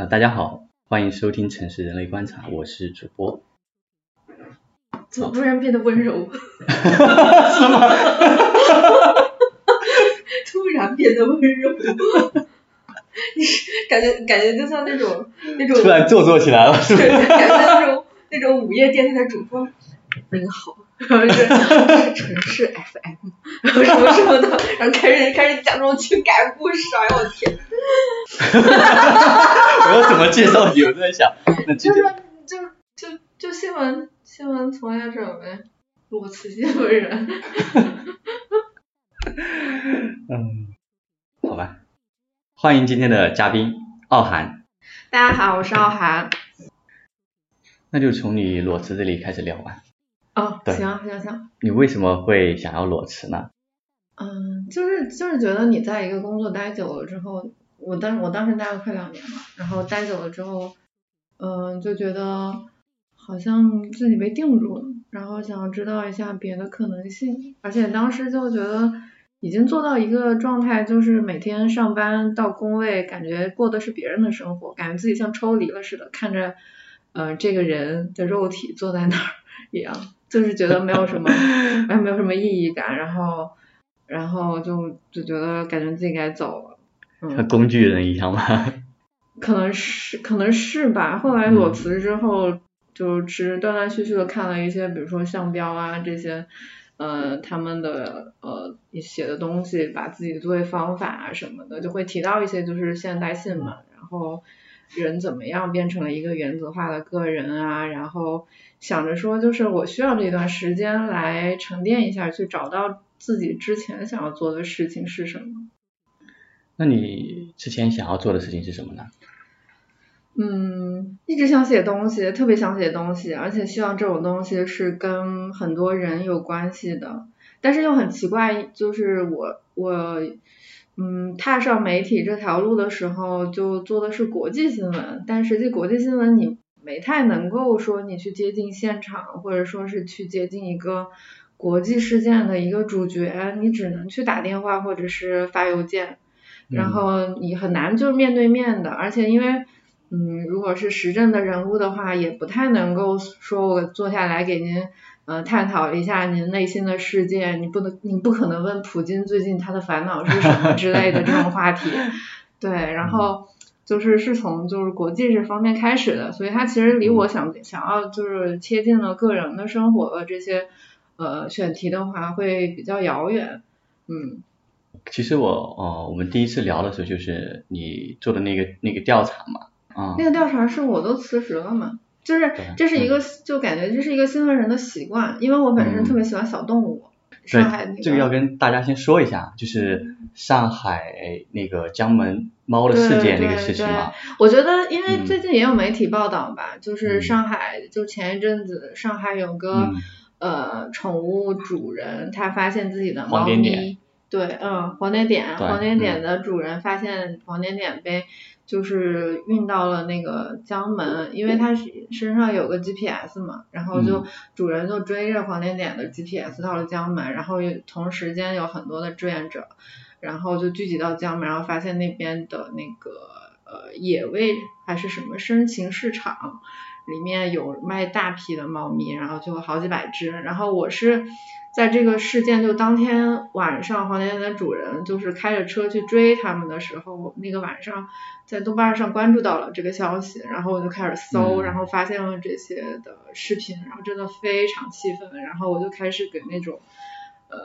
那大家好，欢迎收听《城市人类观察》，我是主播。怎么突然变得温柔？是吗？突然变得温柔，你感觉感觉就像那种那种突然做作起来了，是不对，是？感觉那种那种午夜电台的主播，您好，然后是城市 FM，然后什么什么的，然后开始开始讲这种情感故事，哎呦我天，我要怎么介绍你？我在想，那就是就就就新闻新闻从业者呗，裸辞新闻人，嗯，好吧，欢迎今天的嘉宾傲寒，大家好，我是傲寒。那就从你裸辞这里开始聊吧。哦，对。行行行，你为什么会想要裸辞呢？嗯，就是就是觉得你在一个工作待久了之后，我当我当时待了快两年嘛，然后待久了之后，嗯，就觉得好像自己被定住了，然后想要知道一下别的可能性，而且当时就觉得已经做到一个状态，就是每天上班到工位，感觉过的是别人的生活，感觉自己像抽离了似的，看着呃这个人的肉体坐在那儿一样，就是觉得没有什么，哎没有什么意义感，然后然后就就觉得感觉自己该走了，嗯，像工具人一样吗？可能是可能是吧。后来裸辞之后，就是断断续续的看了一些，比如说项标啊这些，呃，他们的呃写的东西，把自己的作业方法啊什么的，就会提到一些就是现代性嘛，然后人怎么样变成了一个原子化的个人啊，然后想着说，就是我需要这段时间来沉淀一下，去找到自己之前想要做的事情是什么。那你之前想要做的事情是什么呢？嗯，一直想写东西，特别想写东西，而且希望这种东西是跟很多人有关系的。但是又很奇怪，就是我我嗯踏上媒体这条路的时候，就做的是国际新闻，但实际国际新闻你没太能够说你去接近现场，或者说是去接近一个国际事件的一个主角，你只能去打电话或者是发邮件。然后你很难就面对面的，而且因为嗯，如果是时政的人物的话，也不太能够说我坐下来给您呃探讨一下您内心的世界，你不能你不可能问普京最近他的烦恼是什么之类的这种话题，对，然后就是是从就是国际这方面开始的，所以他其实离我想想要就是贴近了个人的生活的这些呃选题的话会比较遥远，嗯。其实我哦，我们第一次聊的时候就是你做的那个那个调查嘛，啊、那个调查是我都辞职了嘛，就是这是一个就感觉这是一个新闻人的习惯，因为我本身嗯特别喜欢小动物，对上海那，这个要跟大家先说一下，就是上海那个江门猫的事件那个事情嘛，我觉得因为嗯最近也有媒体报道吧，就是嗯上海就前一阵子上海有个、嗯呃宠物主人，他发现自己的猫黄点点咪，对，嗯，黄点点，黄点点嗯的主人发现黄点点被就是运到了那个江门，因为它是身上有个 GPS 嘛，然后就嗯主人就追着黄点点的 GPS 到了江门，然后同时间有很多的志愿者，然后就聚集到江门，然后发现那边的那个呃野味还是什么深情市场。里面有卖大批的猫咪，然后就好几百只。然后我是在这个事件就当天晚上，黄点点的主人就是开着车去追他们的时候，那个晚上在豆瓣上关注到了这个消息，然后我就开始搜，嗯然后发现了这些的视频，然后真的非常气愤，然后我就开始给那种。呃，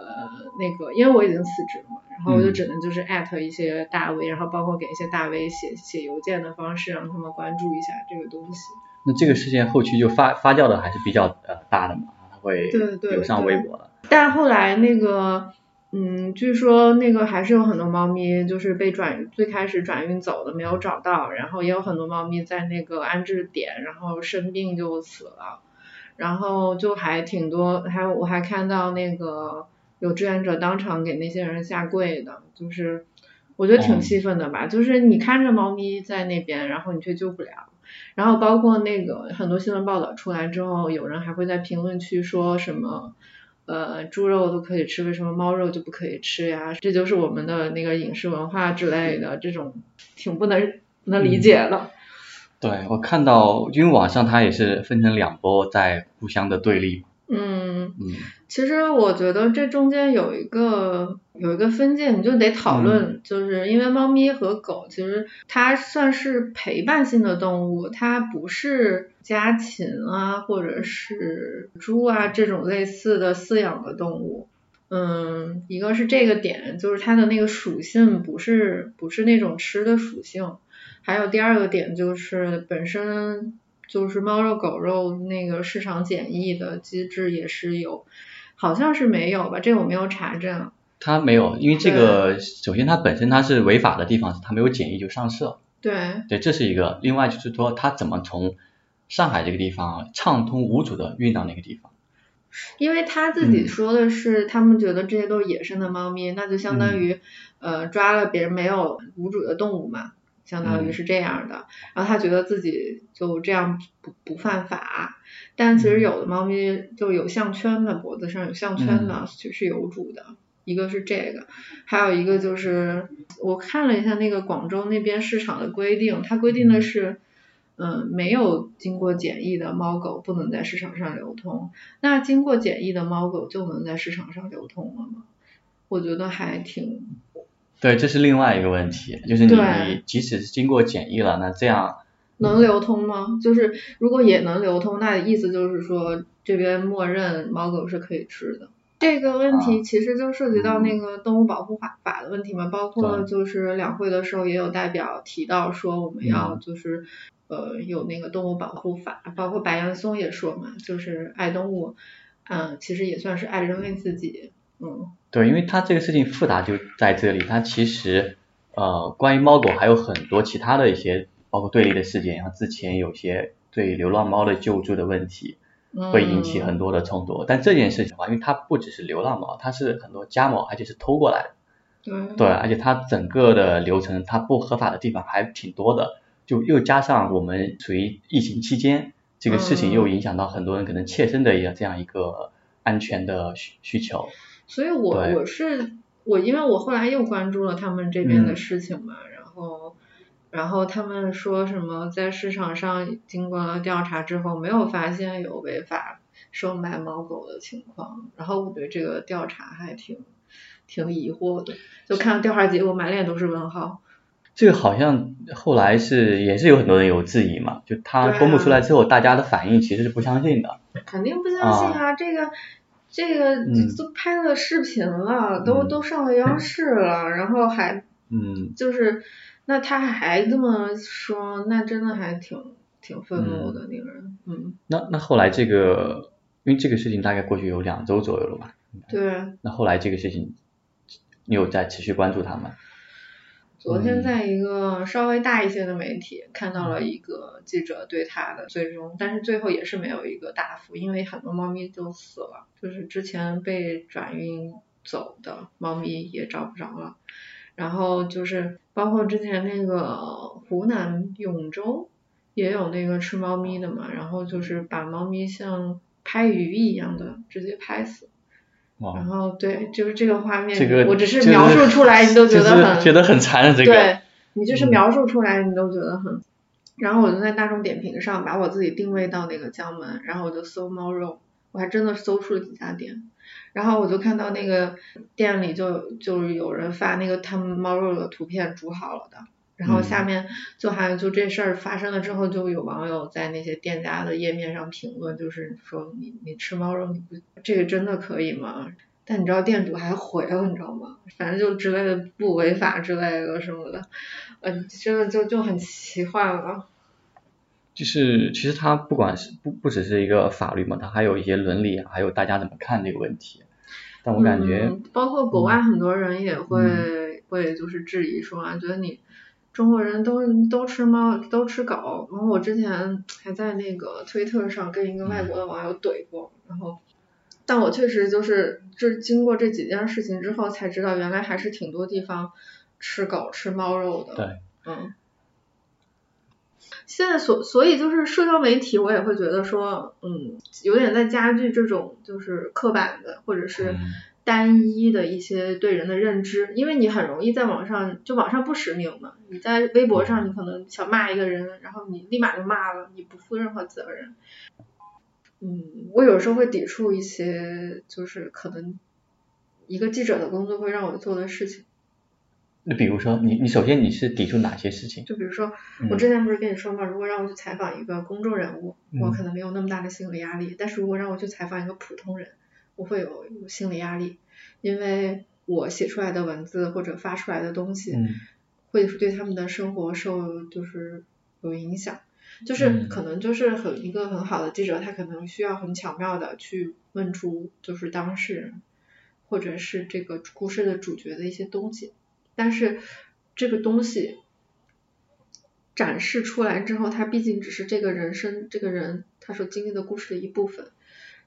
那个，因为我已经辞职了嘛，然后我就嗯只能就是艾特一些大 V，、然后包括给一些大 V 写写邮件的方式，让他们关注一下这个东西。那这个事件后期就发发酵的还是比较呃大的嘛，它会对对流上微博了，但后来那个，嗯，据说那个还是有很多猫咪就是被转最开始转运走的没有找到，然后也有很多猫咪在那个安置点，然后生病就死了，然后就还挺多，还有我还看到那个有志愿者当场给那些人下跪的，就是我觉得挺哦气愤的吧，就是你看着猫咪在那边，然后你却救不了。然后包括那个很多新闻报道出来之后，有人还会在评论区说什么，呃，猪肉都可以吃，为什么猫肉就不可以吃呀？这就是我们的那个饮食文化之类的，这种挺不能不能理解的。对，我看到，因为网上它也是分成两波在互相的对立。嗯，嗯，其实我觉得这中间有一个有一个分界，你就得讨论，就是因为猫咪和狗其实它算是陪伴性的动物，它不是家禽啊或者是猪啊这种类似的饲养的动物。嗯，一个是这个点，就是它的那个属性不是不是那种吃的属性，还有第二个点就是本身就是猫肉狗肉那个市场检疫的机制也是有，好像是没有吧？这个我没有查证。他没有，因为这个首先它本身它是违法的地方，它没有检疫就上市了。对，对，这是一个。另外就是说它怎么从上海这个地方畅通无阻的运到那个地方。因为他自己说的是，他们觉得这些都是野生的猫咪，那就相当于呃抓了别人没有无主的动物嘛，相当于是这样的。然后他觉得自己就这样不不犯法，但其实有的猫咪就有项圈的，脖子上有项圈的，其实是有主的。一个是这个，还有一个就是我看了一下那个广州那边市场的规定，它规定的是。嗯，没有经过检疫的猫狗不能在市场上流通。那经过检疫的猫狗就能在市场上流通了吗？我觉得还挺。对，这是另外一个问题，就是你即使是经过检疫了，那这样能流通吗？就是如果也能流通，那意思就是说这边默认猫狗是可以吃的。这个问题其实就涉及到那个动物保护法法的问题嘛，包括就是两会的时候也有代表提到说我们要就是。呃，有那个动物保护法，包括白岩松也说嘛，就是爱动物，嗯，其实也算是爱人类自己，嗯。对，因为它这个事情复杂就在这里，它其实呃，关于猫狗还有很多其他的一些，包括对立的事件，然后之前有些对流浪猫的救助的问题，会引起很多的冲突。但这件事情的话，因为它不只是流浪猫，它是很多家猫，而且是偷过来的。对。对，而且它整个的流程，它不合法的地方还挺多的。就又加上我们处于疫情期间，这个事情又影响到很多人可能切身的一个这样一个安全的需需求。所以我我是我，因为我后来又关注了他们这边的事情嘛，然后然后他们说什么在市场上经过了调查之后，没有发现有违法售卖猫狗的情况，然后我对这个调查还挺挺疑惑的，就看调查结果满脸都是问号。这个好像后来是也是有很多人有质疑嘛，就他公布出来之后，大家的反应其实是不相信的。肯定不相信啊！这个这个都拍了视频了，都都上了央视了，然后还嗯，就是那他还这么说，那真的还挺挺愤怒的，那个人嗯。那那后来这个，因为这个事情大概过去有两周左右了吧？对。那后来这个事情，你有在持续关注他吗？昨天在一个稍微大一些的媒体看到了一个记者对他的最终，但是最后也是没有一个答复，因为很多猫咪都死了，就是之前被转运走的猫咪也找不着了，然后就是包括之前那个湖南永州也有那个吃猫咪的嘛，然后就是把猫咪像拍鱼一样的直接拍死。然后对，就是这个画面，我只是描述出来，你都觉得很觉得很残忍。这个对，你就是描述出来，你都觉得很。然后我就在大众点评上把我自己定位到那个江门，然后我就搜猫肉，我还真的搜出了几家店。然后我就看到那个店里就就是有人发那个他们猫肉的图片煮好了的。然后下面就还有就这事儿发生了之后，就有网友在那些店家的页面上评论，就是说你你吃猫肉你不这个真的可以吗？但你知道店主还回了，你知道吗？反正就之类的不违法之类的什么的，嗯，真的就就很奇幻了。就是其实它不管是不不只是一个法律嘛，它还有一些伦理，还有大家怎么看这个问题。但我感觉，包括国外很多人也会会就是质疑说啊，觉得你。中国人都都吃猫，都吃狗。然后我之前还在那个推特上跟一个外国的网友怼过，然后，但我确实就是，就是经过这几件事情之后才知道，原来还是挺多地方吃狗吃猫肉的。对。嗯。现在所所以就是社交媒体，我也会觉得说，嗯，有点在加剧这种就是刻板的或者是单一的一些对人的认知，因为你很容易在网上就网上不实名嘛，你在微博上你可能想骂一个人，然后你立马就骂了，你不负任何责任。嗯，我有时候会抵触一些，就是可能一个记者的工作会让我做的事情。那比如说，你你首先你是抵触哪些事情？就比如说，我之前不是跟你说嘛，如果让我去采访一个公众人物，我可能没有那么大的心理压力，但是如果让我去采访一个普通人，我会有有心理压力，因为我写出来的文字或者发出来的东西，会对他们的生活受就是有影响，就是可能就是很一个很好的记者，他可能需要很巧妙的去问出就是当事人或者是这个故事的主角的一些东西。但是这个东西展示出来之后，他毕竟只是这个人生这个人他所经历的故事的一部分，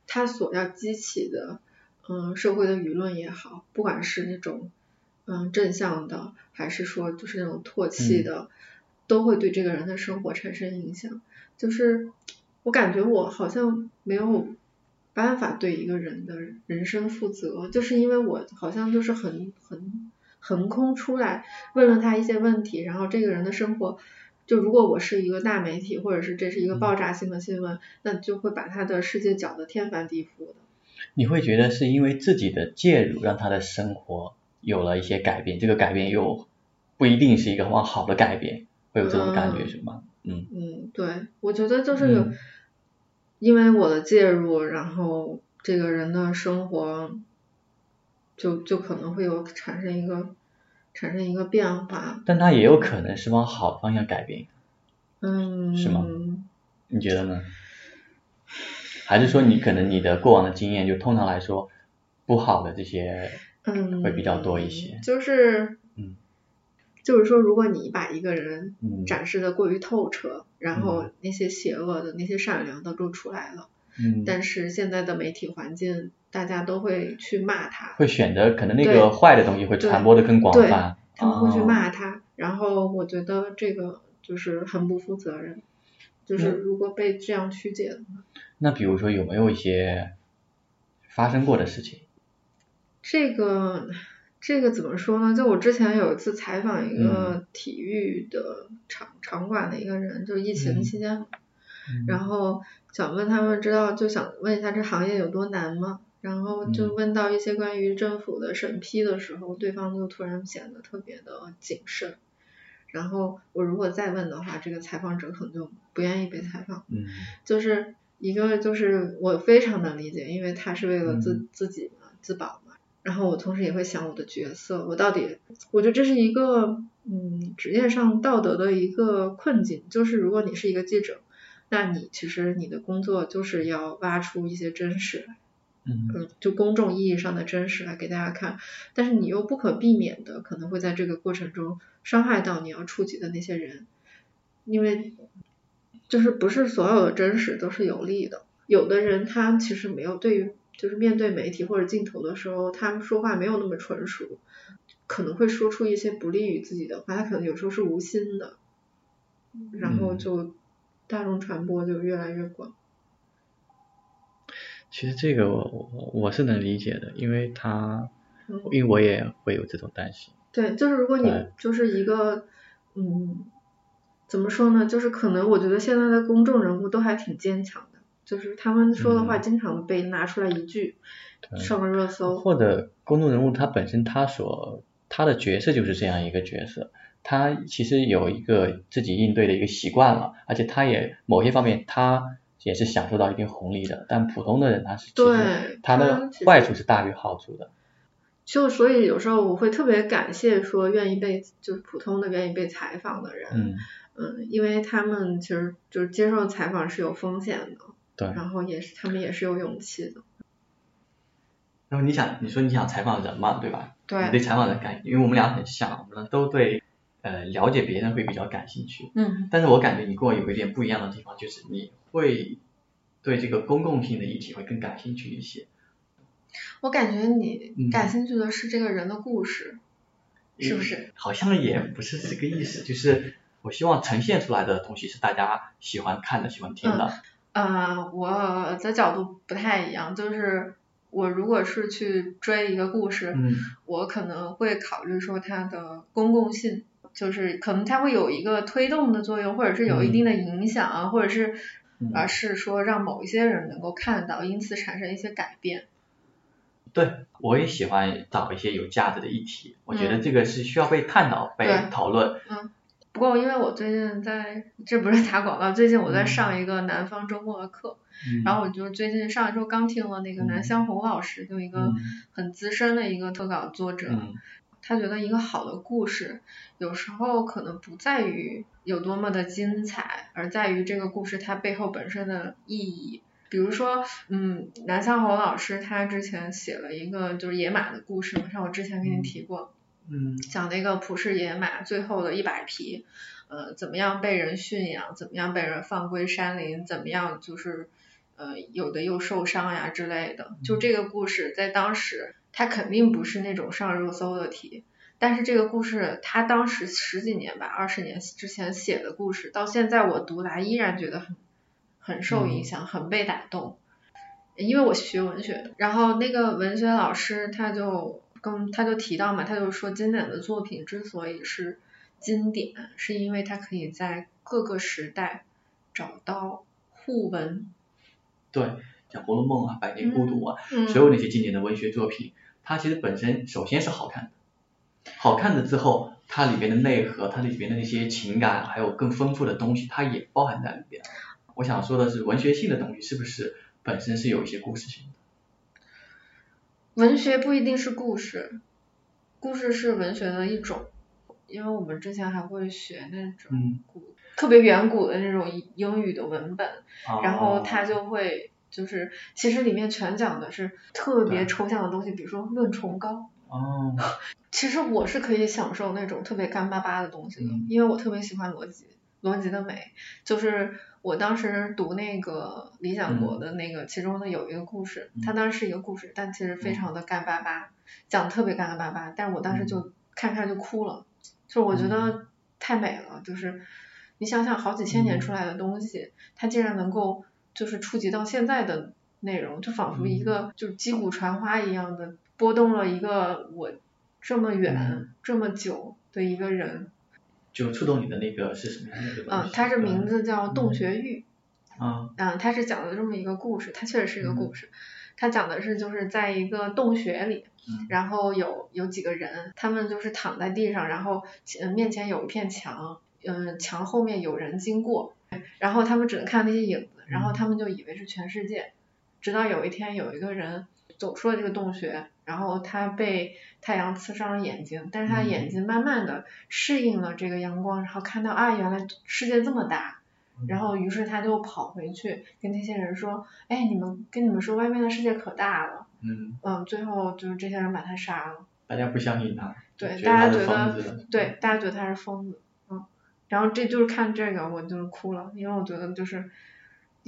他所要激起的嗯社会的舆论也好，不管是那种嗯正向的，还是说就是那种唾弃的，都会对这个人的生活产生影响。就是我感觉我好像没有办法对一个人的人生负责，就是因为我好像就是很很。横空出来问了他一些问题，然后这个人的生活，就如果我是一个大媒体，或者是这是一个爆炸性的新闻，那就会把他的世界搅得天翻地覆的。你会觉得是因为自己的介入让他的生活有了一些改变，这个改变又不一定是一个往好的改变，会有这种感觉是吗？嗯嗯，对，我觉得就是有，因为我的介入，然后这个人的生活。就就可能会有产生一个产生一个变化，但它也有可能是往好的方向改变，嗯，是吗？你觉得呢？还是说你可能你的过往的经验就通常来说不好的这些嗯会比较多一些？就是，嗯，就是说如果你把一个人展示的过于透彻，然后那些邪恶的那些善良的都出来了，嗯，但是现在的媒体环境。大家都会去骂他，会选择可能那个坏的东西会传播的更广泛，他们会去骂他，然后我觉得这个就是很不负责任，就是如果被这样曲解的话。那比如说有没有一些发生过的事情？这个这个怎么说呢？就我之前有一次采访一个体育的场场馆的一个人，就疫情期间，然后想问他们知道，就想问一下这行业有多难吗？然后就问到一些关于政府的审批的时候，对方就突然显得特别的谨慎。然后我如果再问的话，这个采访者可能就不愿意被采访。嗯。就是一个就是我非常能理解，因为他是为了自自己嘛，自保嘛。然后我同时也会想我的角色，我到底，我觉得这是一个嗯职业上道德的一个困境，就是如果你是一个记者，那你其实你的工作就是要挖出一些真实来。嗯，就公众意义上的真实来给大家看，但是你又不可避免的可能会在这个过程中伤害到你要触及的那些人，因为就是不是所有的真实都是有利的，有的人他其实没有对于就是面对媒体或者镜头的时候，他们说话没有那么纯熟，可能会说出一些不利于自己的话，他可能有时候是无心的，然后就大众传播就越来越广。其实这个我我我是能理解的，因为他，因为我也会有这种担心。对，就是如果你就是一个，嗯，怎么说呢？就是可能我觉得现在的公众人物都还挺坚强的，就是他们说的话经常被拿出来一句，上了热搜。或者公众人物他本身他所他的角色就是这样一个角色，他其实有一个自己应对的一个习惯了，而且他也某些方面他。也是享受到一定红利的，但普通的人他是其实他的坏处是大于好处的。就所以有时候我会特别感谢说愿意被就是普通的愿意被采访的人，嗯嗯，因为他们其实就是接受采访是有风险的，对，然后也是他们也是有勇气的。然后你想你说你想采访人嘛，对吧？对。你对采访人感，因为我们俩很像，我们都对呃了解别人会比较感兴趣。嗯。但是我感觉你跟我有一点不一样的地方，就是你。会对这个公共性的议题会更感兴趣一些。我感觉你感兴趣的是这个人的故事，是不是？好像也不是这个意思，就是我希望呈现出来的东西是大家喜欢看的、喜欢听的。呃，我的角度不太一样，就是我如果是去追一个故事，嗯我可能会考虑说它的公共性，就是可能它会有一个推动的作用，或者是有一定的影响啊，或者是嗯。而是说让某一些人能够看到，因此产生一些改变。对，我也喜欢找一些有价值的议题，我觉得这个是需要被探讨、被讨论。嗯不过因为我最近在，这不是打广告，最近我在嗯。上一个南方周末的课，嗯。然后我就最近上一周刚听了那个南嗯。湘红老师，就一个嗯。很资深的一个特稿作者，嗯他觉得一个好的故事，有时候可能不在于有多么的精彩，而在于这个故事它背后本身的意义。比如说，嗯，南向红老师他之前写了一个就是野马的故事嘛，像我之前跟您提过，嗯讲那个普氏野马最后的一百匹，呃，怎么样被人驯养，怎么样被人放归山林，怎么样就是呃有的又受伤呀之类的。就这个故事在当时，它肯定不是那种上热搜的题，但是这个故事他当时十几年吧，二十年之前写的故事，到现在我读来依然觉得很很受影响，很被打动。因为我学文学的，然后那个文学老师他就跟他就提到嘛，他就说经典的作品之所以是经典，是因为它可以在各个时代找到互文。对，像《红楼梦》啊、《百年孤独》啊，嗯所有那些经典的文学作品，它其实本身首先是好看的，好看的之后，它里边的内核，它里边的那些情感，还有更丰富的东西，它也包含在里边。我想说的是，文学性的东西是不是本身是有一些故事性的？文学不一定是故事，故事是文学的一种。因为我们之前还会学那种嗯，古、特别远古的那种英语的文本，哦然后它就会就是其实里面全讲的是特别抽象的东西，比如说论崇高。哦，其实我是可以享受那种特别干巴巴的东西的，嗯。因为我特别喜欢逻辑，逻辑的美。就是我当时读那个理想国的那个，其中的有一个故事，嗯。它当时是一个故事，但其实非常的干巴巴，讲得特别干干巴巴，但是我当时嗯。就看看就哭了，就是我觉得太美了，就是你想想好几千年出来的东西，它竟然能够就是触及到现在的内容，就仿佛一个就是击鼓传花一样的拨动了一个我这么远、嗯这么久的一个人。就触动你的那个是什么样的一个嗯西？，它这名字叫洞穴玉。啊，嗯，它是讲的这么一个故事，它确实是一个嗯故事。它讲的是就是在一个洞穴里，嗯然后有有几个人，他们就是躺在地上，然后前面前有一片墙，嗯，墙后面有人经过，然后他们只能看那些影子，然后他们就以为是全世界，直到有一天有一个人走出了这个洞穴，然后他被太阳刺伤了眼睛，但是他嗯。眼睛慢慢的适应了这个阳光，然后看到啊，原来世界这么大。然后于是他就跑回去跟那些人说，哎，你们跟你们说外面的世界可大了，嗯，嗯，最后就是这些人把他杀了，大家不相信他，对，他大家觉得，对，大家觉得他是疯子，嗯，然后这就是看这个我就是哭了，因为我觉得就是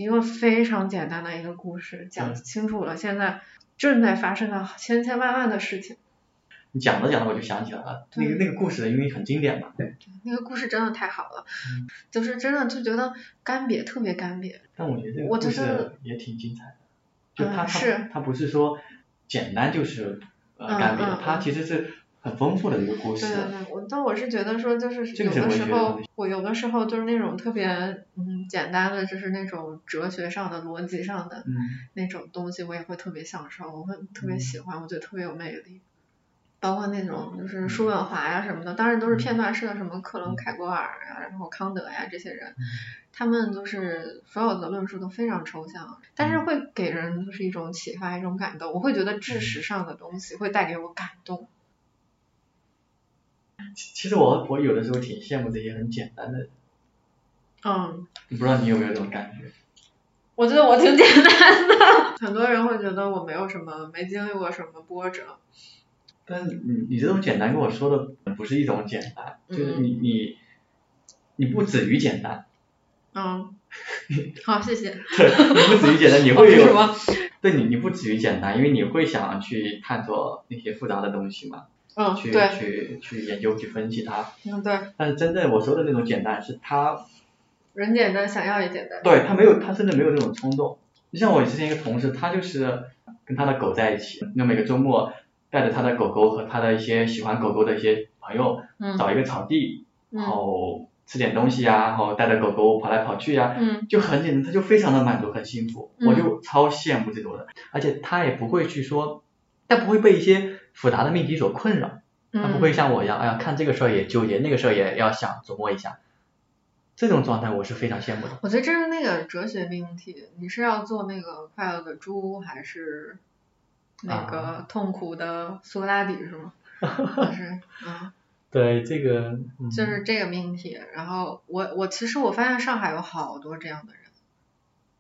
一个非常简单的一个故事，讲嗯。清楚了现在正在发生的千千万万的事情，你讲着讲着我就想起来了，那个那个故事因为很经典嘛，对。那个故事真的太好了，嗯。就是真的就觉得干瘪，特别干瘪，但我觉得这个我故觉得事也挺精彩的，就它它嗯是。它不是说简单就是呃嗯干瘪的嗯，它嗯。其实是很丰富的一个故事对。对对，我但我是觉得说，就是有的时候我有的时候就是那种特别嗯简单的，就是那种哲学上的、逻辑上的嗯那种东西，我也会特别享受，我会特别嗯喜欢，我觉得特别有魅力。包括那种就是叔本华呀什么的，当然都是片段式的，什么克伦凯郭尔呀，然后康德呀这些人，嗯他们就是所有的论述都非常抽象，但是会给人就是一种启发，一种感动。我会觉得知识上的东西会带给我感动。其其实我我有的时候挺羡慕这些很简单的人，嗯，不知道你有没有这种感觉？我觉得我挺简单的，很多人会觉得我没有什么，没经历过什么波折。但是你你这种简单跟我说的不是一种简单，就是嗯你你你不止于简单，嗯，好，谢谢。对，你不止于简单，你会有什么？对你你不止于简单，因为你会想去探索那些复杂的东西嘛，嗯，去，去去研究去分析它。嗯对，但是真正我说的那种简单，是他人简单，想要也简单。对他没有，他甚至没有那种冲动。就像我之前一个同事，他就是跟他的狗在一起，那每个周末带着他的狗狗和他的一些喜欢狗狗的一些朋友，找一个草地，然后吃点东西呀，然后带着狗狗跑来跑去呀，就很简单，他就非常的满足，很幸福，我就超羡慕这种人，而且他也不会去说，他不会被一些复杂的命题所困扰。他不会像我一样，哎呀，看这个事儿也纠结，那个事儿也要想琢磨一下，这种状态我是非常羡慕的。我觉得这是那个哲学命题，你是要做那个快乐的猪，还是那个痛苦的苏格拉底是吗？是，嗯。对，这个。就是这个命题，然后我我其实我发现上海有好多这样的人。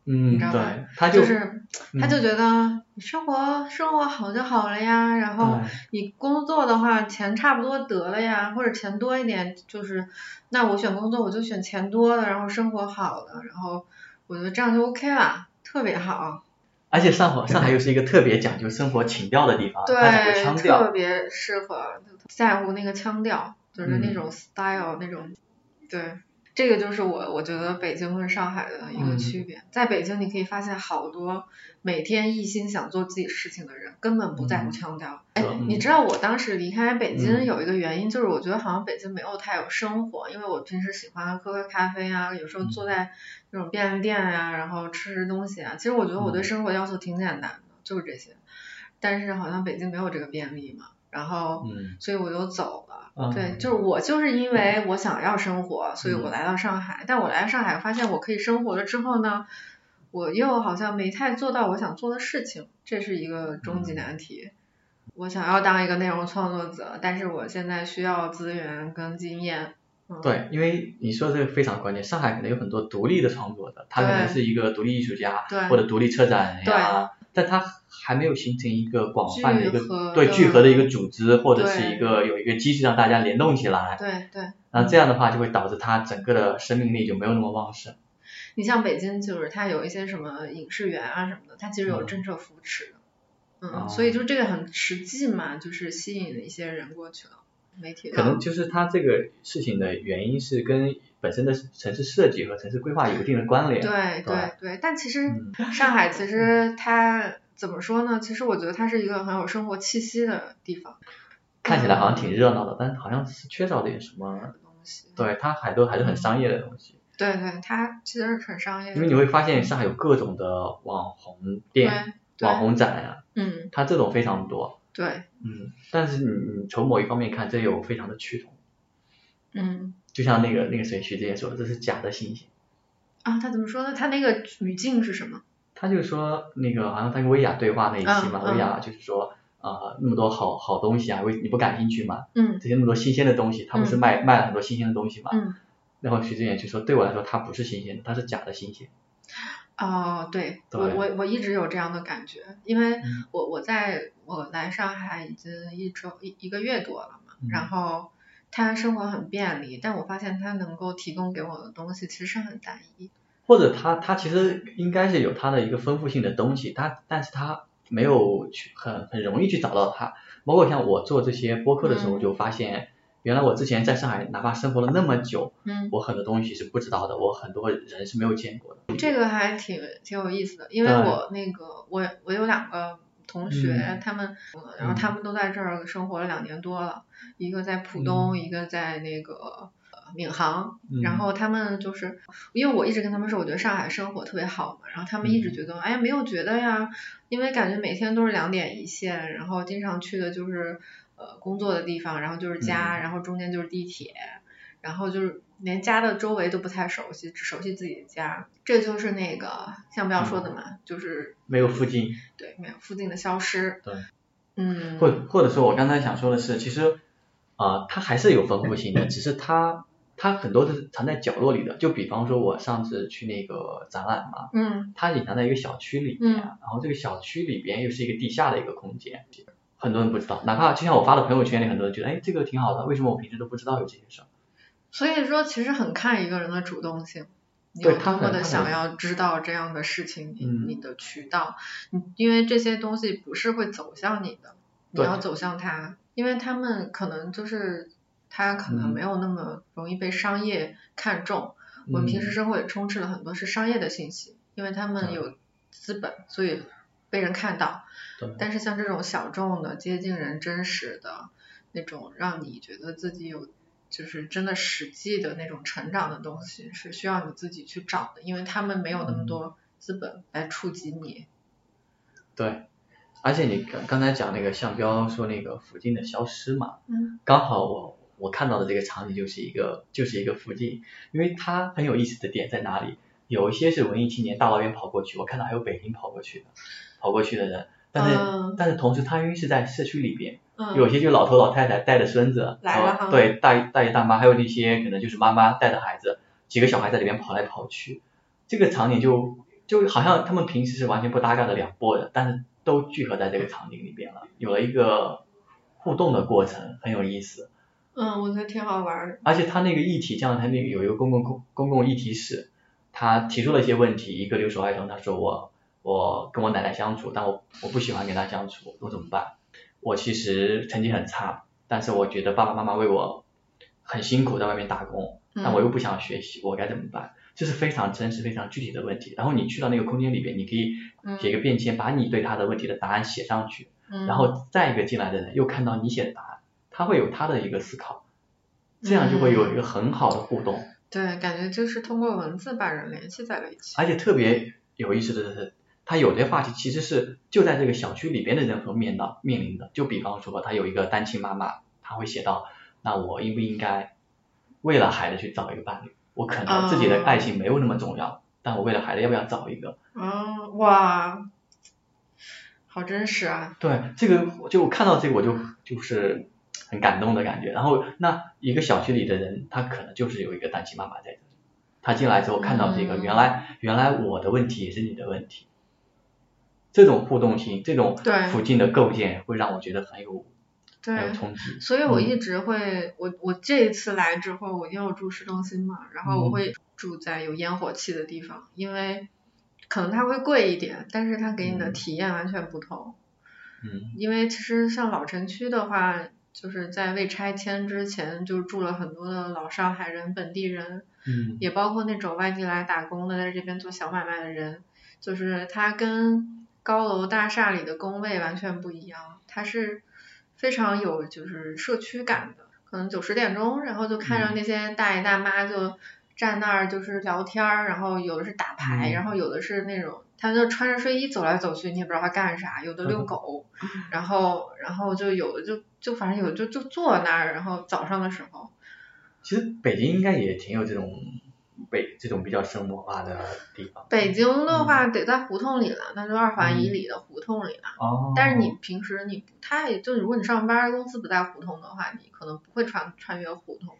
嗯，对，他就是他就觉得你生活生活好就好了呀，然后你工作的话钱差不多得了呀，或者钱多一点就是，那我选工作我就选钱多的，然后生活好的，然后我觉得这样就 OK 了，特别好。而且上海上海又是一个特别讲究生活情调的地方，对，腔调特别适合在乎那个腔调，就是那种 style 那种，对。这个就是我我觉得北京跟上海的一个区别，在北京你可以发现好多每天一心想做自己事情的人，根本不在乎腔调。哎，你知道我当时离开北京有一个原因，就是我觉得好像北京没有太有生活，因为我平时喜欢喝喝咖啡啊，有时候坐在那种便利店呀，然后吃吃东西啊。其实我觉得我对生活要求挺简单的，就是这些。但是好像北京没有这个便利嘛，然后嗯所以我就走了。对，就是我就是因为我想要生活，所以我来到上海。但我来上海发现我可以生活了之后呢，我又好像没太做到我想做的事情，这是一个终极难题。我想要当一个内容创作者，但是我现在需要资源跟经验。对，因为你说的这个非常关键，上海可能有很多独立的创作者，他可能是一个独立艺术家或者独立策展人呀，但它。还没有形成一个广泛的一个对聚合的一个组织，或者是一个有一个机制让大家联动起来。对对。然后这样的话就会导致它整个的生命力就没有那么旺盛。你像北京，就是它有一些什么影视园啊什么的，它其实有政策扶持的。嗯。所以就这个很实际嘛，就是吸引了一些人过去了。媒体。可能就是它这个事情的原因是跟本身的城市设计和城市规划有一定的关联。对对对，但其实 上海其实它。怎么说呢？其实我觉得它是一个很有生活气息的地方。看起来好像挺热闹的，但好像是缺少点什么东西。对，它还都还是很商业的东西。对对，它其实是很商业。因为你会发现上海有各种的网红店、网红展呀。嗯。它这种非常多。对。嗯，但是你你从某一方面看，这又非常的趋同。嗯。就像那个那个谁徐志远说的，这是假的新鲜。啊，他怎么说呢？他那个语境是什么？他就说那个好像他跟薇娅对话那一期嘛，薇娅就是说啊那么多好好东西啊，为你不感兴趣嘛？嗯。这些那么多新鲜的东西，他不是卖卖了很多新鲜的东西嘛？嗯。然后徐志远就说对我来说它不是新鲜的，它是假的新鲜。哦，对，我我我一直有这样的感觉，因为我我在我来上海已经一周一一个月多了嘛，然后他生活很便利，但我发现他能够提供给我的东西其实很单一。或者他他其实应该是有他的一个丰富性的东西，他但是他没有去很很容易去找到它。包括像我做这些播客的时候，就发现原来我之前在上海哪怕生活了那么久，嗯，我很多东西是不知道的，我很多人是没有见过的。这个还挺挺有意思的，因为我那个我我有两个同学，他们然后他们都在这儿生活了两年多了，一个在浦东，一个在那个。闵行，然后他们就是，因为我一直跟他们说，我觉得上海生活特别好嘛，然后他们一直觉得，哎呀，没有觉得呀，因为感觉每天都是两点一线，然后经常去的就是呃工作的地方，然后就是家，然后中间就是地铁，然后就是连家的周围都不太熟悉，只熟悉自己的家，这就是那个像不要说的嘛，就是没有附近，对，没有附近的消失，对，嗯，或或者说我刚才想说的是，其实啊，它还是有丰富性的，只是它。它很多都是藏在角落里的，就比方说我上次去那个展览嘛，嗯，它隐藏在一个小区里面，然后这个小区里边又是一个地下的一个空间，很多人不知道，哪怕就像我发的朋友圈里，很多人觉得，哎，这个挺好的，为什么我平时都不知道有这件事儿？所以说，其实很看一个人的主动性，你有多么的想要知道这样的事情，你你的渠道，你因为这些东西不是会走向你的，你要走向他，因为他们可能就是。他可能没有那么容易被商业看中。我们平时生活也充斥了很多是商业的信息，因为他们有资本，所以被人看到。对。但是像这种小众的、接近人真实的那种，让你觉得自己有就是真的实际的那种成长的东西，是需要你自己去找的，因为他们没有那么多资本来触及你。对。而且你刚刚才讲那个向标说那个附近的消失嘛，嗯，刚好我我看到的这个场景就是一个就是一个附近，因为它很有意思的点在哪里？有一些是文艺青年大老远跑过去，我看到还有北京跑过去的，跑过去的人，但是但是同时他因为是在社区里边，有些就老头老太太带着孙子来了，对大大爷大妈，还有那些可能就是妈妈带着孩子，几个小孩在里面跑来跑去，这个场景就就好像他们平时是完全不搭嘎的两拨人，但是。都聚合在这个场景里边了，有了一个互动的过程，很有意思。嗯，我觉得挺好玩。而且他那个议题，像他那个有一个公共公公共议题室，他提出了一些问题，一个留守儿童他说我我跟我奶奶相处，但我我不喜欢跟她相处，我怎么办？我其实成绩很差，但是我觉得爸爸妈妈为我很辛苦在外面打工，但我又不想学习，我该怎么办？这是非常真实、非常具体的问题。然后你去到那个空间里边，你可以写一个便签，把你对他的问题的答案写上去。然后再一个进来的人又看到你写的答案，他会有他的一个思考，这样就会有一个很好的互动。对，感觉就是通过文字把人联系在了一起。而且特别有意思的是，他有些话题其实是就在这个小区里边的人所面到面临的。就比方说，他有一个单亲妈妈，他会写到：那我应不应该为了孩子去找一个伴侣？我可能自己的爱情没有那么重要，但我为了孩子要不要找一个？嗯，哇，好真实啊！对，这个就看到这个我就就是很感动的感觉。然后那一个小区里的人，他可能就是有一个单亲妈妈在这里，他进来之后看到这个，原来原来我的问题也是你的问题，这种互动性，这种附近的构建会让我觉得很有。对，所以我一直会，我我这一次来之后，我因为我住市中心嘛，然后我会住在有烟火气的地方，因为可能它会贵一点，但是它给你的体验完全不同。嗯。因为其实像老城区的话，就是在未拆迁之前就住了很多的老上海人、本地人，嗯，也包括那种外地来打工的，在这边做小买卖的人，就是他跟高楼大厦里的工位完全不一样，它是。非常有就是社区感的，可能九十点钟，然后就看着那些大爷大妈就站那儿就是聊天儿，然后有的是打牌，然后有的是那种他就穿着睡衣走来走去，你也不知道他干啥，有的遛狗，然后然后就有的就就反正有就就坐那儿，然后早上的时候。其实北京应该也挺有这种。北这种比较生活化的地方，北京的话得在胡同里了，那就二环以里的胡同里了。哦。但是你平时你不太，就如果你上班公司不在胡同的话，你可能不会穿穿越胡同，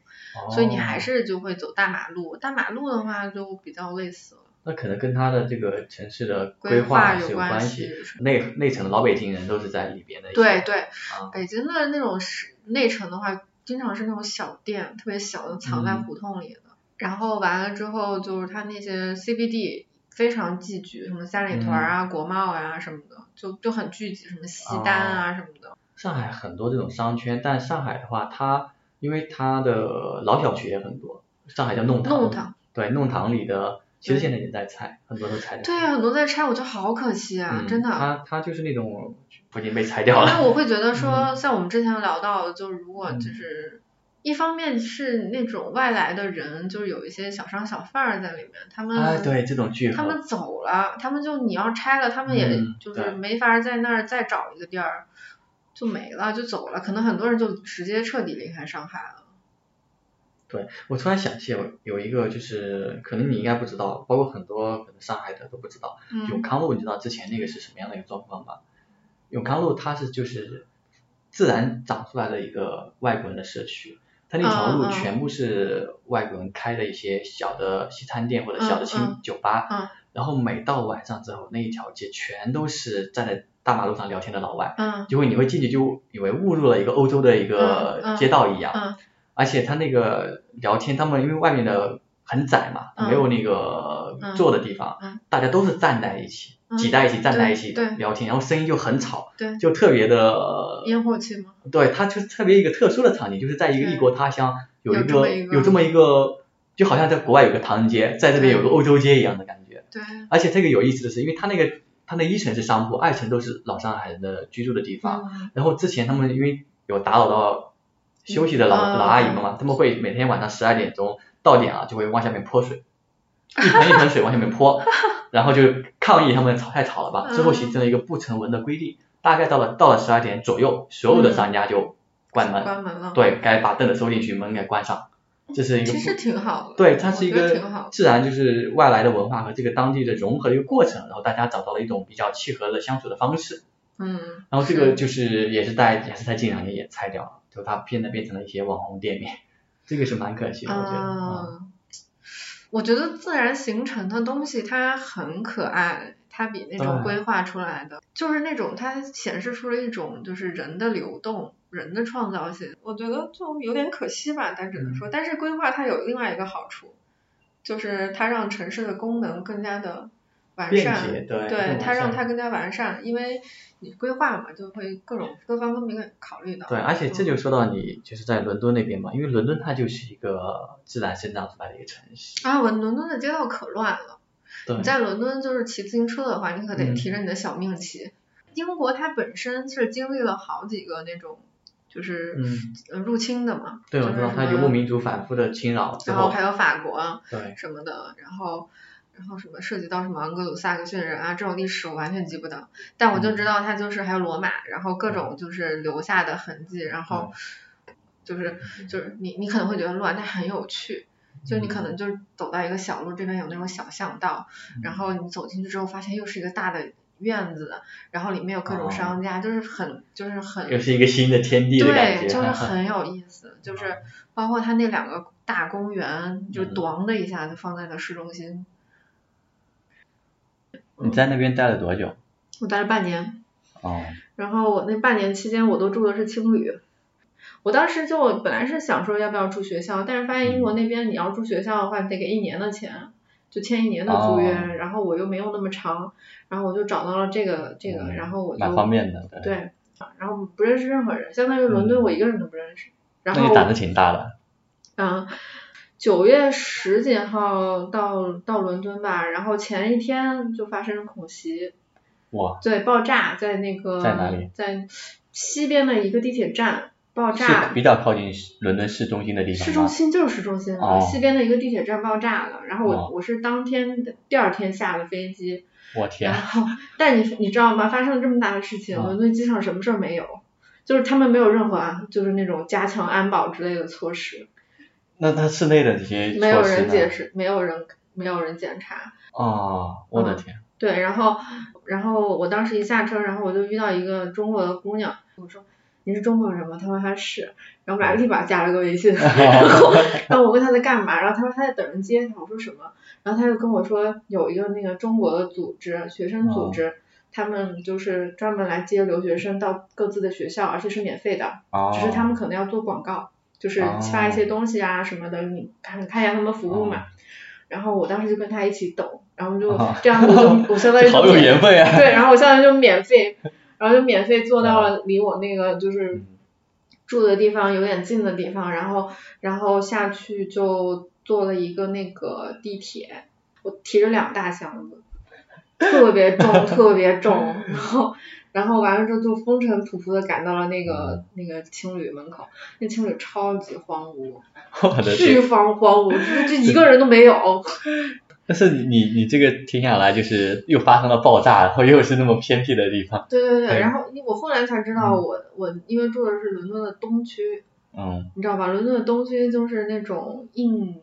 所以你还是就会走大马路。大马路的话就比较类似了。那可能跟它的这个城市的规划有关系。内内城的老北京人都是在里边的。对对。北京的那种是内城的话，经常是那种小店，特别小的，藏在胡同里的。然后完了之后，就是它那些 CBD 非常聚集，什么三里屯啊、国贸啊什么的，就就很聚集，什么西单啊什么的。上海很多这种商圈，但上海的话，它因为它的老小区也很多，上海叫弄堂。弄堂。对，弄堂里的其实现在也在拆，很多都拆掉。对呀，很多在拆，我觉得好可惜啊，真的。它它就是那种已经被拆掉了。因为我会觉得说，像我们之前聊到的，就是如果就是。一方面是那种外来的人，就是有一些小商小贩儿在里面，他们，哎，对这种聚合，他们走了，他们就你要拆了，他们也就是没法在那儿再找一个地儿，就没了，就走了，可能很多人就直接彻底离开上海了。对，我突然想起有有一个就是，可能你应该不知道，包括很多可能上海的都不知道，永康路，你知道之前那个是什么样的一个状况吗？永康路它是就是自然长出来的一个外国人的社区。它那条路全部是外国人开的一些小的西餐店或者小的清酒吧，然后每到晚上之后，那一条街全都是站在大马路上聊天的老外，就会你会进去就以为误入了一个欧洲的一个街道一样，而且他那个聊天，他们因为外面的很窄嘛，没有那个坐的地方，大家都是站在一起。挤在一起，站在一起聊天，然后声音就很吵，就特别的烟火气吗？对，它就是特别一个特殊的场景，就是在一个异国他乡，有一个有这么一个，就好像在国外有个唐人街，在这边有个欧洲街一样的感觉。对。而且这个有意思的是，因为它那个它那一层是商铺，二层都是老上海人的居住的地方。嗯然后之前他们因为有打扰到休息的老、嗯老阿姨们嘛，他们会每天晚上十二点钟到点啊就会往下面泼水，一盆一盆水往下面泼，然后就抗议他们吵太吵了吧。嗯之后形成了一个不成文的规定，大概到了到了十二点左右，所有的商家就关门，关门了。对该把凳子收进去，门给关上。这是一个其实挺好的。对，它是一个自然就是外来的文化和这个当地的融合的一个过程，然后大家找到了一种比较契合的相处的方式。嗯。然后这个就是也是在也是在近两年也拆掉了，就它变得变成了一些网红店面，这个是蛮可惜的，我觉得。啊嗯，我觉得自然形成的东西它很可爱，它比那种规划出来的，就是那种它显示出了一种就是人的流动，人的创造性。我觉得就有点可惜吧，但只能嗯。说，但是规划它有另外一个好处，就是它让城市的功能更加的完善，对，对它让它更加完善，因为你规划嘛，就会各种各方面考虑到。对，而且这嗯就说到你就是在伦敦那边嘛，因为伦敦它就是一个自然生长出来的一个城市，啊，我伦敦的街道可乱了。对你，在伦敦就是骑自行车的话，你可得嗯提着你的小命骑。英国它本身是经历了好几个那种就是入侵的嘛，对，就是我知道它游牧民族反复的侵扰之后，然后还有法国对，什么的，然后然后什么涉及到什么盎格鲁撒克逊人啊这种历史我完全记不得，但我就嗯。知道它就是还有罗马，然后各种就是留下的痕迹，然后嗯。就是就是你你可能会觉得乱，但很有趣。就你嗯可能就是走到一个小路，这边有那种小巷道，嗯。然后你走进去之后，发现又是一个大的院子，然后里面有各种哦。商家，就是很就是很又是一个新的天地的感对，就是很有意思，就是包括它那两个大公园，就嗯咣的一下就放在了市中心。你在那边待了多久？我待了半年，哦，然后我那半年期间我都住的是青旅。我当时就本来是想说要不要住学校，但是发现英国那边你要住学校的话，你得给一年的钱，就签一年的租约，哦然后我又没有那么长，然后我就找到了这个这个，嗯然后我就蛮方便的，对。对，然后不认识任何人，相当于伦敦嗯我一个人都不认识。然后那你胆子挺大的。嗯，九月十几号到到伦敦吧，然后前一天就发生了恐袭，哇，对，爆炸在那个在哪里在西边的一个地铁站爆是炸，比较靠近伦敦市中心的地方市中？心就是市中心了，哦西边的一个地铁站爆炸了，然后我、哦我是当天的第二天下的飞机，我天然，后 但你你知道吗？发生了这么大的事情，嗯伦敦机场什么事儿没有，就是他们没有任何啊，就是那种加强安保之类的措施，那他室内的这些没有人解释，没有人没有人检查。哦，我的嗯天，对，然后然后我当时一下车，然后我就遇到一个中国的姑娘，我说你是中国人吗？她说她是，然后我们俩立马加了个微信，然后然后我问她在干嘛，然后她说她在等人接她，我说什么？然后她就跟我说有一个那个中国的组织，学生组织。他们就是专门来接留学生到各自的学校，而且是免费的，哦，只是他们可能要做广告，就是发一些东西啊什么的，你看看一下他们服务嘛。然后我当时就跟他一起抖，然后就哦这样子就我相当于 好有免缘分啊。对，然后我相当于就免费，然后就免费坐到了离我那个就是嗯住的地方有点近的地方，然后然后下去就坐了一个那个地铁，我提着两大箱子，特别重 特别重，然后然后完了之后就风尘仆仆的赶到了那个那个青旅门口，那青旅超级荒芜，巨天，荒荒芜，就就一个人都没有。但是你你你这个听下来就是又发生了爆炸，然后又是那么偏僻的地方，对对对，对然后我后来才知道我，我因为住的是伦敦的东区，嗯你知道吧？伦敦的东区就是那种印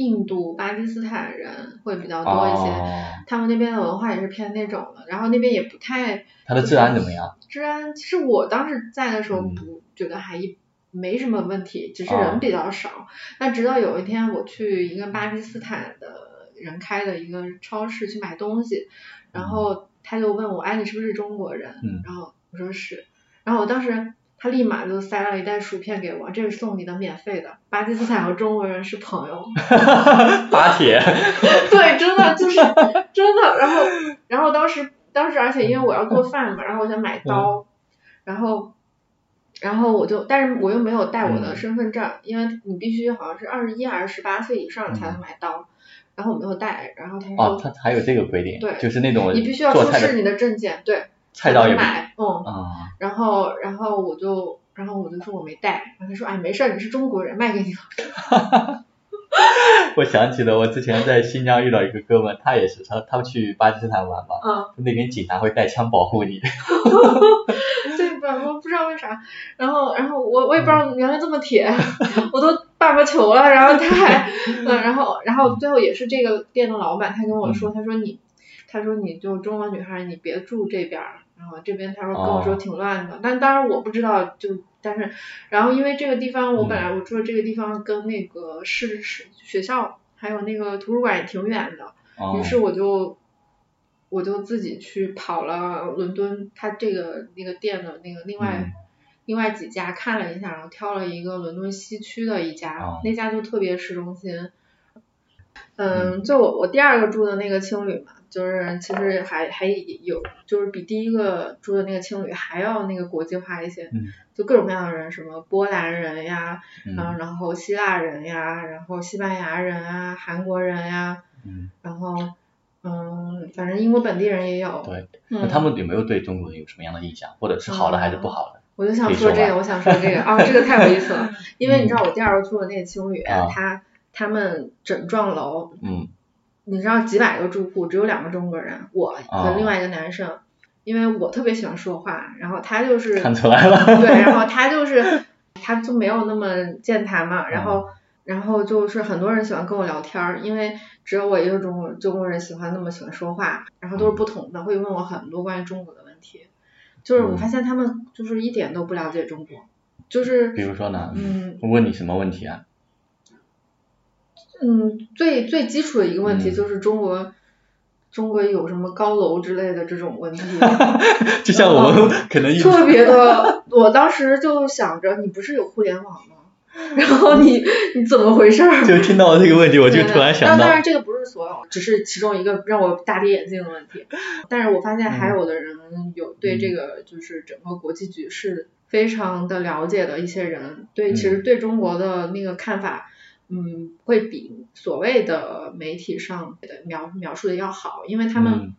印度、巴基斯坦人会比较多一些，哦，他们那边的文化也是偏那种的，然后那边也不太它的治安怎么样？治安。其实我当时在的时候嗯不觉得还一没什么问题，只是哦人比较少。那直到有一天我去一个巴基斯坦的人开的一个超市去买东西，然后他就问我，哎，你是不是中国人？嗯然后我说是，然后我当时他立马就塞了一袋薯片给我，这是送你的免费的。巴基斯坦和中国人是朋友，巴铁，对，真的就是真的。然后然后当时当时而且因为我要做饭嘛，然后我想买刀，然后。然后我就，但是我又没有带我的嗯身份证，因为你必须好像是二十一还是十八岁以上才能嗯买刀。然后我没有带，然后他说哦，他还有这个规定，对就是那种你必须要出示你的证件，对，菜刀也买，嗯，啊，然后然后我就然后我就说我没带，然后他说哎没事儿，你是中国人，卖给你了。我想起了我之前在新疆遇到一个哥们，他也是，他他去巴基斯坦玩嘛，嗯，那边警察会带枪保护你，对吧？我不知道为啥，然后然后我我也不知道原来这么铁，我都爸爸球了，然后他还，嗯，然后然后最后也是这个店的老板，他跟我说，他说你，他说你就中国女孩，你别住这边儿，然后这边他说跟我说挺乱的，但当然我不知道，就但是然后因为这个地方我本来我住的这个地方跟那个市市学校还有那个图书馆也挺远的，哦于是我就我就自己去跑了伦敦，他这个那个店的那个另外、嗯另外几家看了一下，然后挑了一个伦敦西区的一家，哦那家就特别市中心。嗯，就我我第二个住的那个青旅嘛，就是其实还还有就是比第一个住的那个青旅还要那个国际化一些，嗯就各种各样的人，什么波兰人呀，嗯嗯，然后希腊人呀，然后西班牙人啊，韩国人呀，嗯，然后嗯，反正英国本地人也有。对，嗯，那他们有没有对中国人有什么样的印象，或者是好的还是不好的？我就想说这个，我想说这个，哦，这个太有意思了，因为你知道我第二个住的那个青旅，啊它他们整幢楼，嗯你知道几百个住户，只有两个中国人，我啊和另外一个男生，因为我特别喜欢说话，然后他就是 看出来了，对，然后他就是他就没有那么健谈嘛，然后、然后就是很多人喜欢跟我聊天儿，因为只有我一个中国中国人喜欢那么喜欢说话，然后都是不同的，会问我很多关于中国的问题，就是我发现他们就是一点都不了解中国，就是比如说呢，嗯。问你什么问题啊？嗯最最基础的一个问题嗯就是中国。中国有什么高楼之类的这种问题，就像我们可能特别的，我当时就想着，你不是有互联网吗？然后你你怎么回事儿？就听到这个问题，我就突然想到当当，然这个不是所有，只是其中一个让我大跌眼镜的问题。但是我发现还有的人有对这个就是整个国际局势非常的了解的一些人，对其实对中国的那个看法。嗯，会比所谓的媒体上的描描述的要好，因为他们，嗯。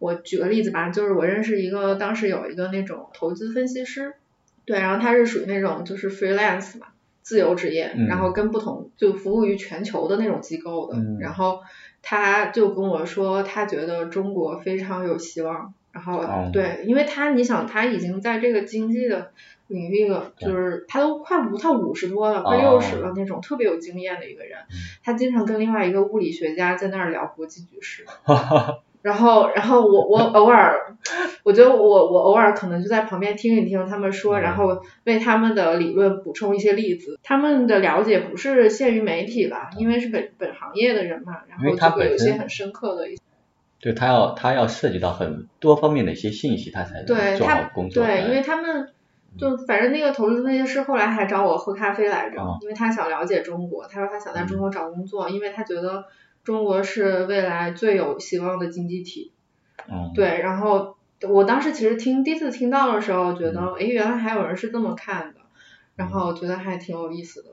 我举个例子吧，就是我认识一个，当时有一个那种投资分析师，对，然后他是属于那种就是 freelance 嘛，自由职业，嗯。然后跟不同就服务于全球的那种机构的，嗯。然后他就跟我说，他觉得中国非常有希望，然后、哦对，因为他你想他已经在这个经济的领域了，就是他都快五，他五十多了，快哦六十了那种特别有经验的一个人，嗯他经常跟另外一个物理学家在那儿聊国际局势。然后，然后我我偶尔，我觉得我我偶尔可能就在旁边听一听他们说，嗯然后为他们的理论补充一些例子。他们的了解不是限于媒体了，因为是本本行业的人嘛，然后就会有一些很深刻的一些。对他要他要涉及到很多方面的一些信息，他才能做好工作。对，因为他们就反正那个投资分析师后来还找我喝咖啡来着，哦因为他想了解中国，他说他想在嗯中国找工作，因为他觉得中国是未来最有希望的经济体。嗯，对，然后我当时其实听第一次听到的时候，觉得嗯诶，原来还有人是这么看的，然后觉得还挺有意思的。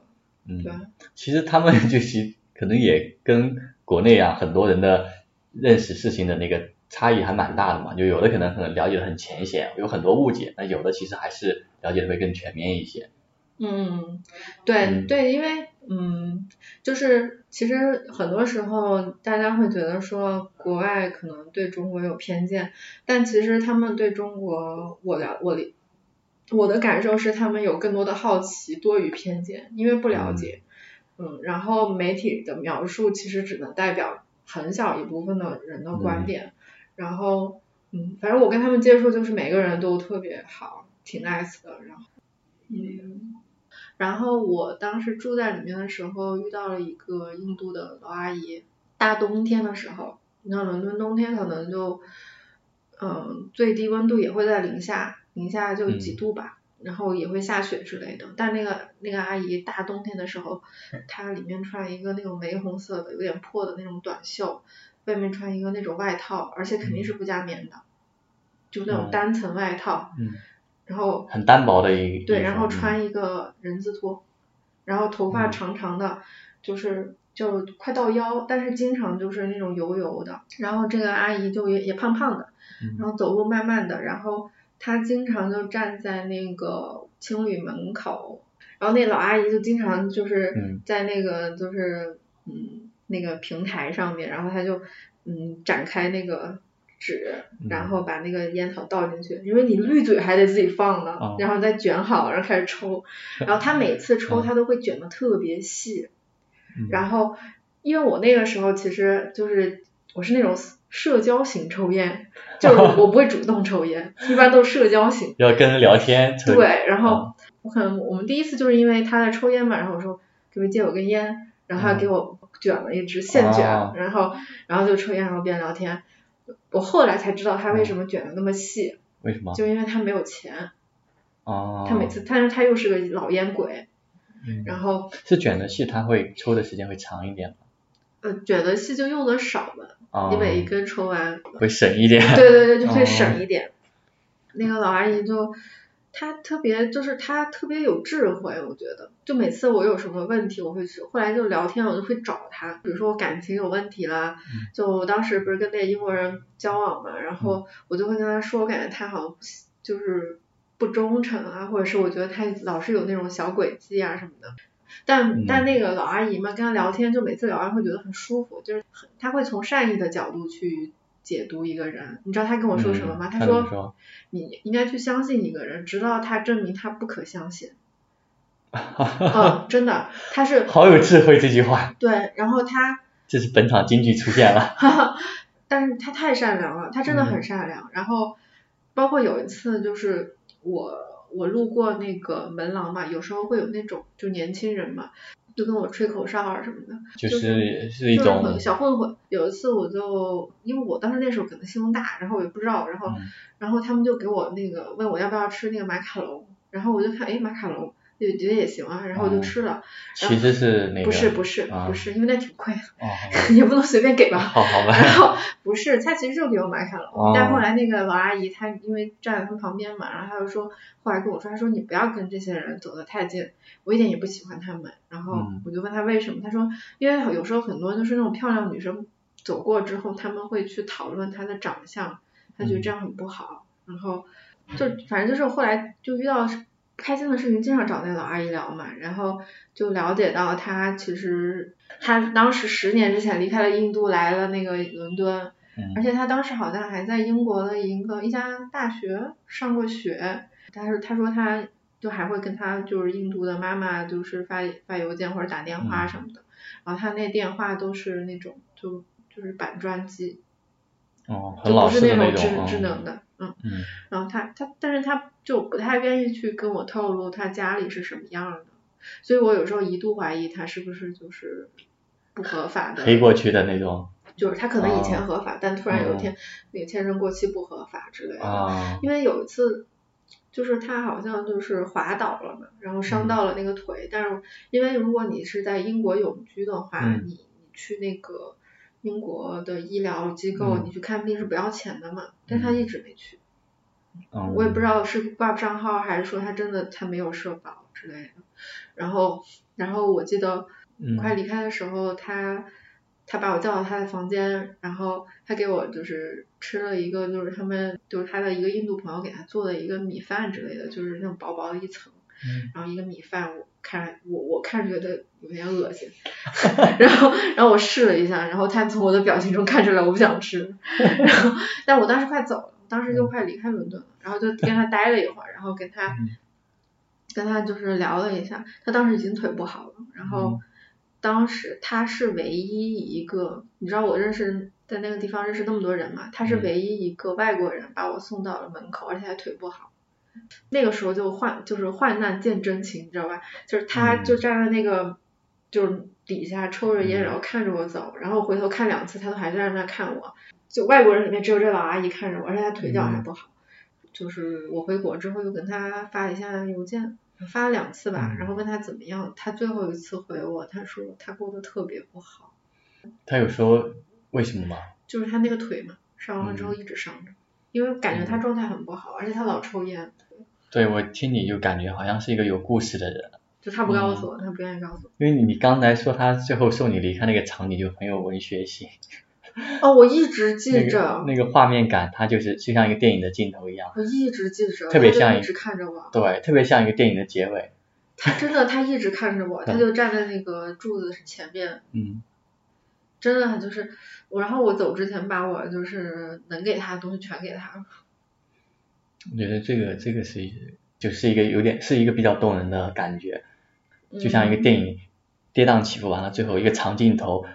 嗯，对，其实他们 就其可能也跟国内啊很多人的认识事情的那个差异还蛮大的嘛，就有的可能可能了解的很浅显，有很多误解，那有的其实还是了解的会更全面一些。嗯，对、嗯对，因为嗯，就是其实很多时候大家会觉得说国外可能对中国有偏见，但其实他们对中国，我了我理我的感受是他们有更多的好奇多于偏见，因为不了解。嗯，然后媒体的描述其实只能代表很小一部分的人的观点，然后嗯，反正我跟他们接触就是每个人都特别好，挺 nice 的，然后嗯，然后我当时住在里面的时候遇到了一个印度的老阿姨，大冬天的时候，你像伦敦冬天可能就嗯最低温度也会在零下，零下就几度吧。然后也会下雪之类的，但那个那个阿姨大冬天的时候，她里面穿一个那种玫红色的有点破的那种短袖，外面穿一个那种外套，而且肯定是不加棉的，就那种哦单层外套，嗯，然后很单薄的一对，然后嗯。穿一个人字拖，然后头发嗯。长长的，就是就快到腰，但是经常就是那种油油的。然后这个阿姨就也也胖胖的，然后走路慢慢的，然后她经常就站在那个青旅门口，然后那老阿姨就经常就是在那个就是嗯那个平台上面，然后她就嗯展开那个纸，然后把那个烟草倒进去，因为你滤嘴还得自己放呢，然后再卷好，然后开始抽，然后他每次抽他都会卷的特别细。然后，因为我那个时候其实就是我是那种社交型抽烟，就是我不会主动抽烟，一般都是社交型。要跟人聊天。对，然后我可能我们第一次就是因为他在抽烟嘛，然后我说可不可以借我根烟，然后他给我卷了一支现卷，然后然后就抽烟，然后边聊天。我后来才知道他为什么卷的那么细。为什么？就因为他没有钱。哦。他每次，但是他又是个老烟鬼。然后是卷的细，他会抽的时间会长一点吗？呃，卷的细就用的少了，你每一根抽完会省一点。对对对，就会省一点。那个老阿姨就她特别就是她特别有智慧，我觉得就每次我有什么问题，我会去后来就聊天，我就会找她。比如说我感情有问题啦，就我当时不是跟那英国人交往嘛，然后我就会跟他说，我感觉他好像就是。不忠诚啊，或者是我觉得他老是有那种小诡计啊什么的，但但那个老阿姨嘛，跟她聊天就每次聊完会觉得很舒服，就是她会从善意的角度去解读一个人。你知道她跟我说什么吗？她说你应该去相信一个人，直到他证明他不可相信。嗯，真的，他是好有智慧这句话。对，然后他这是本场京剧出现了。但是他太善良了，他真的很善良。然后包括有一次就是。我我路过那个门廊嘛，有时候会有那种就年轻人嘛，就跟我吹口哨啊什么的，就是是一种小混混。有一次我就因为我当时那时候可能心胸大，然后我也不知道，然后然后他们就给我那个问我要不要吃那个马卡龙，然后我就看哎马卡龙。也觉得也行啊，然后我就吃了。其实是那个。不是不是不是，因为那挺贵的，也不能随便给吧。好好吧。然后不是，他其实就给我买卡了，但后来那个老阿姨她因为站在他们旁边嘛，然后她就说，后来跟我说，她说你不要跟这些人走得太近，我一点也不喜欢他们。然后我就问她为什么，她说因为有时候很多就是那种漂亮女生走过之后，他们会去讨论她的长相，她觉得这样很不好。然后就反正就是后来就遇到。开心的事情经常找那老阿姨聊嘛，然后就了解到她其实她当时十年之前离开了印度来了那个伦敦，而且她当时好像还在英国的一个一家大学上过学，但是她说她就还会跟她就是印度的妈妈就是发发邮件或者打电话什么的，然后她那电话都是那种就就是板砖机，哦，很老式的那种，智智能的。嗯，然后他他，但是他就不太愿意去跟我透露他家里是什么样的，所以我有时候一度怀疑他是不是就是不合法的，黑过去的那种，就是他可能以前合法，但突然有一天那个签证过期不合法之类的，因为有一次就是他好像就是滑倒了嘛，然后伤到了那个腿，但是因为如果你是在英国永居的话，你你去那个。英国的医疗机构，你去看病是不要钱的嘛？但他一直没去，我也不知道是挂不上号，还是说他真的他没有社保之类的。然后，然后我记得快离开的时候，他他把我叫到他的房间，然后他给我就是吃了一个就是他们就是他的一个印度朋友给他做的一个米饭之类的，就是那种薄薄的一层，然后一个米饭我。看我我看着觉得有点恶心，然后然后我试了一下，然后他从我的表情中看出来我不想吃，然后 但我当时快走了，当时就快离开伦敦了，然后就跟他待了一会儿，然后跟他跟他就是聊了一下，他当时已经腿不好了，然后当时他是唯一一个，你知道我认识在那个地方认识那么多人嘛，他是唯一一个外国人把我送到了门口，而且还腿不好。那个时候就患就是患难见真情，你知道吧？就是他就站在那个就是底下抽着烟，然后看着我走，然后回头看两次，他都还在那看我。就外国人里面只有这老阿姨看着我，而且她腿脚还不好。就是我回国之后又跟他发了一下邮件，发了两次吧，然后问他怎么样。他最后一次回我，他说他过得特别不好。他有说为什么吗？就是他那个腿嘛，伤完了之后一直伤着。因为感觉他状态很不好，而且他老抽烟。对，我听你就感觉好像是一个有故事的人。就他不告诉我，他不愿意告诉我。因为你刚才说他最后送你离开那个场景就很有文学性。哦，我一直记着。那个画面感，它就是就像一个电影的镜头一样。我一直记着。特别像一直看着我。对，特别像一个电影的结尾。他真的，他一直看着我，他就站在那个柱子前面。嗯。真的，就是我，然后我走之前把我就是能给他的东西全给他。我觉得这个这个是就是一个有点是一个比较动人的感觉，就像一个电影跌宕起伏完了，最后一个长镜头，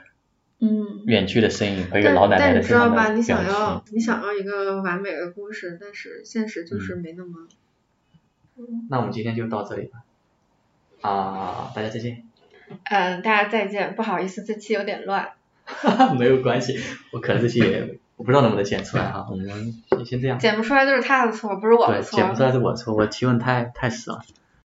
嗯，远去的身影和一个老奶奶的但你知道吧？你想要你想要一个完美的故事，但是现实就是没那么。那我们今天就到这里吧。啊，大家再见。嗯，大家再见。不好意思，这期有点乱。哈哈，没有关系，我可能这期也我不知道能不能剪出来啊，我们先先这样。剪不出来就是他的错，不是我的错。对，剪不出来是我的错，我提问太太死了。